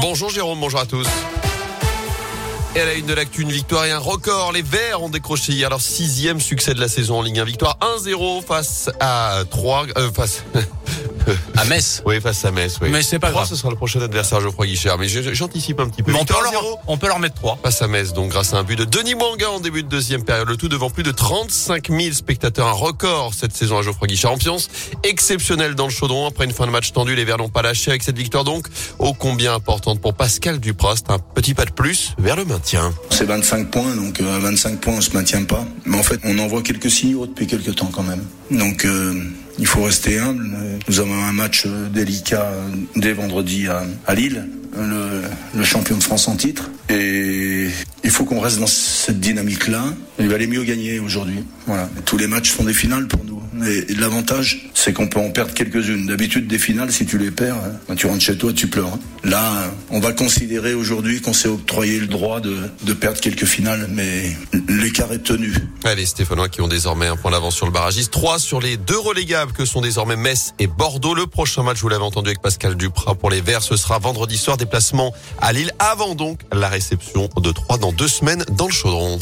Bonjour Jérôme, bonjour à tous. Et à la une de l'actu, une victoire et un record. Les Verts ont décroché hier leur sixième succès de la saison en Ligue 1. Victoire 1-0 face à 3, euh, face, À Metz. oui, face à Metz, oui. Mais c'est pas 3, grave. ce sera le prochain adversaire, Geoffroy Guichard. Mais je- j'anticipe un petit peu. Mais on peut, leur, 1-0 on peut leur mettre 3. face à Metz, donc grâce à un but de Denis Mwanga en début de deuxième période. Le tout devant plus de 35 000 spectateurs. Un record cette saison à Geoffroy Guichard. Ambiance exceptionnelle dans le chaudron. Après une fin de match tendue, les Verts n'ont pas lâché avec cette victoire donc ô combien importante pour Pascal Duprat. C'est un petit pas de plus vers le maintien. C'est 25 points, donc euh, à 25 points, on se maintient pas. Mais en fait, on en voit quelques signaux depuis quelques temps quand même. Donc, euh, il faut rester humble. Euh, Nous avons un match euh, délicat euh, dès vendredi à, Lille, le, le champion de France en titre. Et il faut qu'on reste dans cette dynamique-là. Il valait mieux gagner aujourd'hui. Voilà. Tous les matchs sont des finales pour nous. Et l'avantage, c'est qu'on peut en perdre quelques-unes. D'habitude, des finales, si tu les perds, hein, tu rentres chez toi, tu pleures. hein. Là, on va considérer aujourd'hui qu'on s'est octroyé le droit de, de perdre quelques finales, mais l'écart est tenu. Ouais, les Stéphanois qui ont désormais un point d'avance sur le barragiste. Trois sur les deux relégables que sont désormais Metz et Bordeaux. Le prochain match, vous l'avez entendu avec Pascal Duprat pour les Verts, ce sera vendredi soir, déplacement à Lille, avant donc la réception de Troyes dans deux semaines dans le chaudron.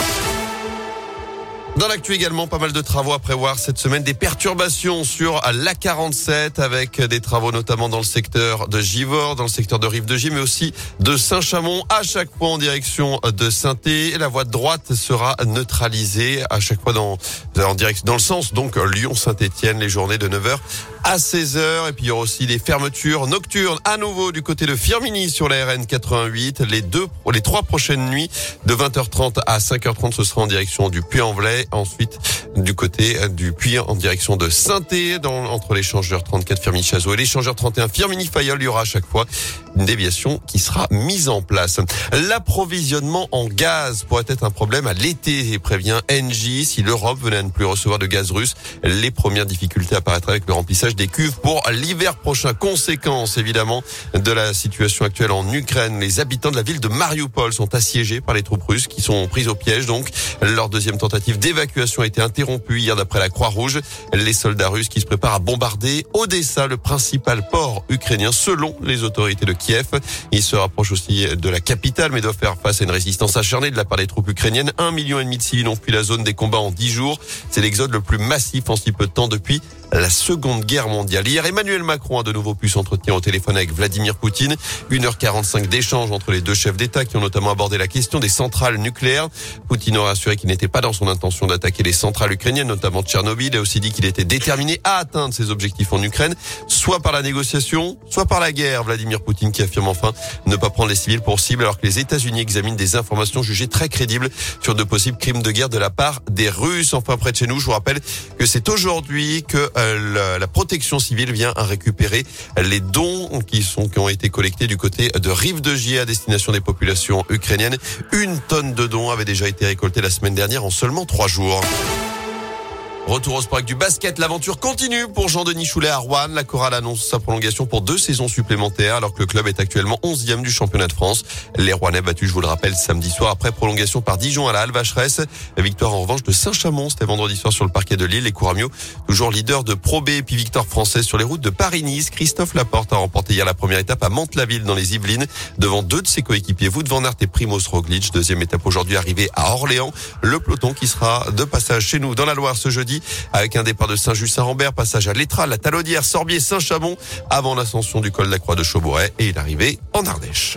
Dans l'actu également, pas mal de travaux à prévoir cette semaine. Des perturbations sur la 47 avec des travaux notamment dans le secteur de Givors, dans le secteur de Rive de Gilles, mais aussi de Saint-Chamond. À chaque fois en direction de saint La voie de droite sera neutralisée à chaque fois dans, en direction, dans le sens donc Lyon-Saint-Etienne, les journées de 9h à 16h. Et puis il y aura aussi des fermetures nocturnes à nouveau du côté de Firmini sur la RN 88. Les deux, les trois prochaines nuits de 20h30 à 5h30, ce sera en direction du Puy-en-Velay. Ensuite, du côté du Puy en direction de saint dans, entre l'échangeur 34 Firmini-Chazot et l'échangeur 31 Firmini-Fayol. Il y aura à chaque fois une déviation qui sera mise en place. L'approvisionnement en gaz pourrait être un problème à l'été prévient Engie. Si l'Europe venait à ne plus recevoir de gaz russe, les premières difficultés apparaîtraient avec le remplissage des cuves pour l'hiver prochain. Conséquence évidemment de la situation actuelle en Ukraine. Les habitants de la ville de Mariupol sont assiégés par les troupes russes qui sont prises au piège. Donc leur deuxième tentative d'évacuation a été interrompue hier d'après la Croix-Rouge. Les soldats russes qui se préparent à bombarder Odessa, le principal port ukrainien selon les autorités de Kiev. Ils se rapprochent aussi de la capitale mais doivent faire face à une résistance acharnée de la part des troupes ukrainiennes. Un million et demi de civils ont fui la zone des combats en dix jours. C'est l'exode le plus massif en si peu de temps depuis la Seconde Guerre mondiale. Hier, Emmanuel Macron a de nouveau pu s'entretenir au téléphone avec Vladimir Poutine. 1h45 d'échange entre les deux chefs d'État qui ont notamment abordé la question des centrales nucléaires. Poutine aura assuré qu'il n'était pas dans son intention d'attaquer les centrales ukrainiennes, notamment Tchernobyl. Il a aussi dit qu'il était déterminé à atteindre ses objectifs en Ukraine, soit par la négociation, soit par la guerre. Vladimir Poutine qui affirme enfin ne pas prendre les civils pour cible alors que les États-Unis examinent des informations jugées très crédibles sur de possibles crimes de guerre de la part des Russes. Enfin, près de chez nous, je vous rappelle que c'est aujourd'hui que euh, la, protection civile vient à récupérer les dons qui sont qui ont été collectés du côté de Rive de Gier à destination des populations ukrainiennes. Une tonne de dons avait déjà été récoltée la semaine dernière en seulement trois jours. Retour au sport du basket. L'aventure continue pour Jean-Denis Choulet à Rouen. La chorale annonce sa prolongation pour deux saisons supplémentaires alors que le club est actuellement 11e du championnat de France. Les Rouennais battus, je vous le rappelle, samedi soir après prolongation par Dijon à la Halle-Vacheresse. La victoire en revanche de Saint-Chamond, c'était vendredi soir sur le parquet de Lille. Les Couramio, toujours leader de Pro B et puis victoire française sur les routes de Paris-Nice. Christophe Laporte a remporté hier la première étape à Mantes-la-Ville dans les Yvelines devant deux de ses coéquipiers, Wout van Aert et Primoz Roglic. Deuxième étape aujourd'hui arrivée à Orléans. Le peloton qui sera de passage chez nous dans la Loire ce jeudi avec un départ de Saint-Just-Saint-Rambert, passage à l'Étral, la Talaudière, Sorbier, Saint-Chamond avant l'ascension du col de la Croix de Chaubouret et une arrivée en Ardèche.